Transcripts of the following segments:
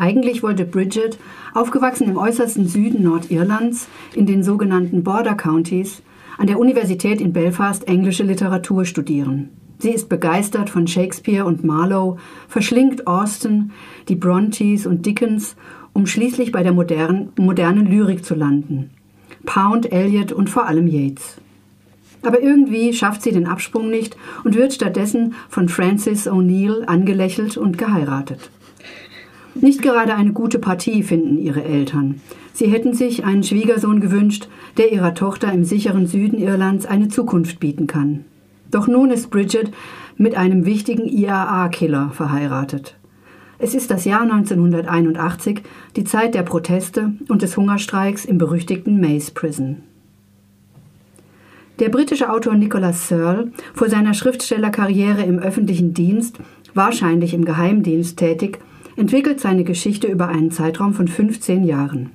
Eigentlich wollte Bridget, aufgewachsen im äußersten Süden Nordirlands, in den sogenannten Border Counties, an der Universität in Belfast englische Literatur studieren. Sie ist begeistert von Shakespeare und Marlowe, verschlingt Austen, die Brontes und Dickens, um schließlich bei der modernen, modernen Lyrik zu landen. Pound, Eliot und vor allem Yeats. Aber irgendwie schafft sie den Absprung nicht und wird stattdessen von Francis O'Neill angelächelt und geheiratet. Nicht gerade eine gute Partie finden ihre Eltern. Sie hätten sich einen Schwiegersohn gewünscht, der ihrer Tochter im sicheren Süden Irlands eine Zukunft bieten kann. Doch nun ist Bridget mit einem wichtigen IAA-Killer verheiratet. Es ist das Jahr 1981, die Zeit der Proteste und des Hungerstreiks im berüchtigten Maze Prison. Der britische Autor Nicholas Searle, vor seiner Schriftstellerkarriere im öffentlichen Dienst, wahrscheinlich im Geheimdienst tätig, entwickelt seine Geschichte über einen Zeitraum von 15 Jahren.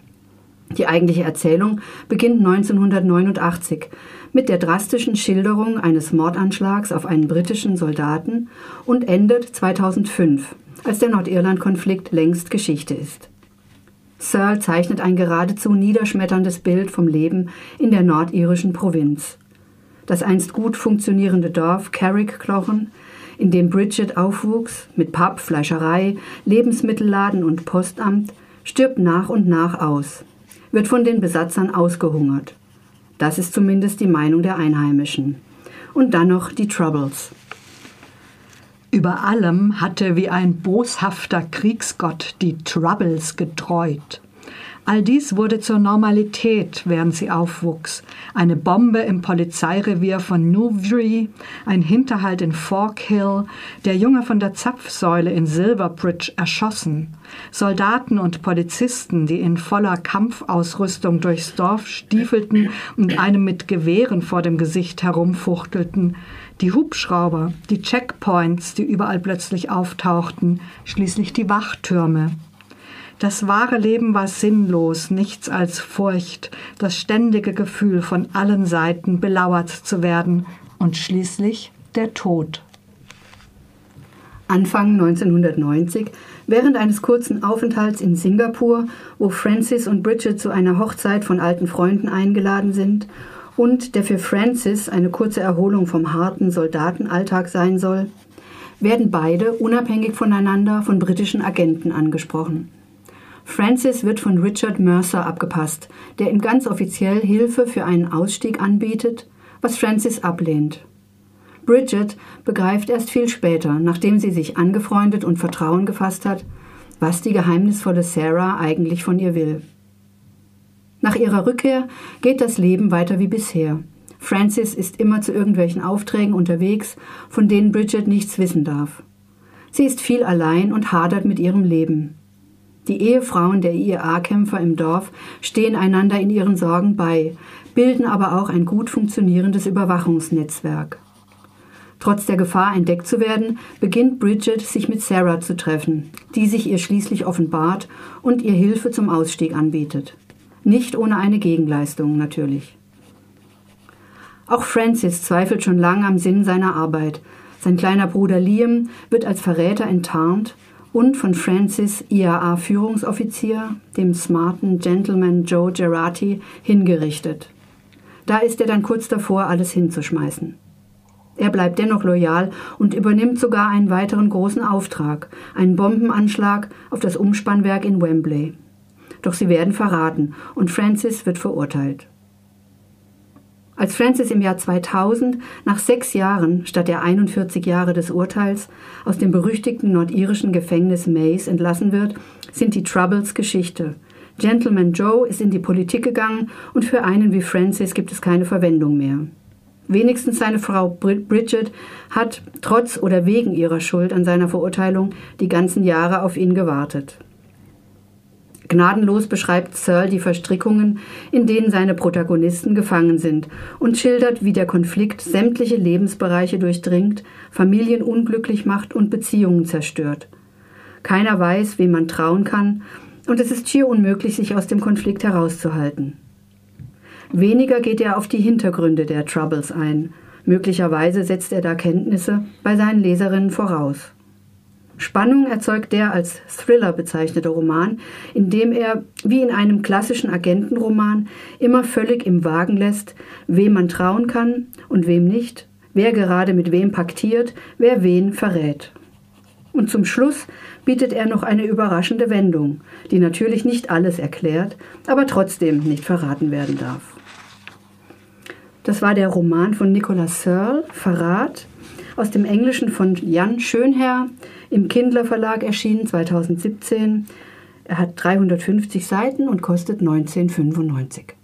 Die eigentliche Erzählung beginnt 1989 mit der drastischen Schilderung eines Mordanschlags auf einen britischen Soldaten und endet 2005, als der Nordirland-Konflikt längst Geschichte ist. Searle zeichnet ein geradezu niederschmetterndes Bild vom Leben in der nordirischen Provinz. Das einst gut funktionierende Dorf Carrickclochen, in dem Bridget aufwuchs, mit Pub, Fleischerei, Lebensmittelladen und Postamt, stirbt nach und nach aus, wird von den Besatzern ausgehungert. Das ist zumindest die Meinung der Einheimischen. Und dann noch die Troubles. Über allem hatte wie ein boshafter Kriegsgott die Troubles getreut. All dies wurde zur Normalität, während sie aufwuchs. Eine Bombe im Polizeirevier von Newry, ein Hinterhalt in Fork Hill, der Junge von der Zapfsäule in Silverbridge erschossen. Soldaten und Polizisten, die in voller Kampfausrüstung durchs Dorf stiefelten und einem mit Gewehren vor dem Gesicht herumfuchtelten. Die Hubschrauber, die Checkpoints, die überall plötzlich auftauchten, schließlich die Wachtürme. Das wahre Leben war sinnlos, nichts als Furcht, das ständige Gefühl, von allen Seiten belauert zu werden und schließlich der Tod. Anfang 1990, während eines kurzen Aufenthalts in Singapur, wo Francis und Bridget zu einer Hochzeit von alten Freunden eingeladen sind und der für Francis eine kurze Erholung vom harten Soldatenalltag sein soll, werden beide unabhängig voneinander von britischen Agenten angesprochen. Francis wird von Richard Mercer abgepasst, der ihm ganz offiziell Hilfe für einen Ausstieg anbietet, was Francis ablehnt. Bridget begreift erst viel später, nachdem sie sich angefreundet und Vertrauen gefasst hat, was die geheimnisvolle Sarah eigentlich von ihr will. Nach ihrer Rückkehr geht das Leben weiter wie bisher. Francis ist immer zu irgendwelchen Aufträgen unterwegs, von denen Bridget nichts wissen darf. Sie ist viel allein und hadert mit ihrem Leben. Die Ehefrauen der IAA-Kämpfer im Dorf stehen einander in ihren Sorgen bei, bilden aber auch ein gut funktionierendes Überwachungsnetzwerk. Trotz der Gefahr, entdeckt zu werden, beginnt Bridget sich mit Sarah zu treffen, die sich ihr schließlich offenbart und ihr Hilfe zum Ausstieg anbietet. Nicht ohne eine Gegenleistung natürlich. Auch Francis zweifelt schon lange am Sinn seiner Arbeit. Sein kleiner Bruder Liam wird als Verräter enttarnt und von Francis IAA-Führungsoffizier, dem smarten Gentleman Joe Gerati, hingerichtet. Da ist er dann kurz davor, alles hinzuschmeißen. Er bleibt dennoch loyal und übernimmt sogar einen weiteren großen Auftrag, einen Bombenanschlag auf das Umspannwerk in Wembley. Doch sie werden verraten und Francis wird verurteilt. Als Francis im Jahr 2000 nach sechs Jahren statt der 41 Jahre des Urteils aus dem berüchtigten nordirischen Gefängnis Mays entlassen wird, sind die Troubles Geschichte. Gentleman Joe ist in die Politik gegangen und für einen wie Francis gibt es keine Verwendung mehr. Wenigstens seine Frau Bridget hat trotz oder wegen ihrer Schuld an seiner Verurteilung die ganzen Jahre auf ihn gewartet. Gnadenlos beschreibt Searle die Verstrickungen, in denen seine Protagonisten gefangen sind und schildert, wie der Konflikt sämtliche Lebensbereiche durchdringt, Familien unglücklich macht und Beziehungen zerstört. Keiner weiß, wem man trauen kann, und es ist schier unmöglich, sich aus dem Konflikt herauszuhalten. Weniger geht er auf die Hintergründe der Troubles ein. Möglicherweise setzt er da Kenntnisse bei seinen Leserinnen voraus. Spannung erzeugt der als Thriller bezeichnete Roman, in dem er, wie in einem klassischen Agentenroman, immer völlig im Wagen lässt, wem man trauen kann und wem nicht, wer gerade mit wem paktiert, wer wen verrät. Und zum Schluss bietet er noch eine überraschende Wendung, die natürlich nicht alles erklärt, aber trotzdem nicht verraten werden darf. Das war der Roman von Nicolas Searle, Verrat, aus dem Englischen von Jan Schönherr, im Kindler Verlag erschienen 2017. Er hat 350 Seiten und kostet 1995.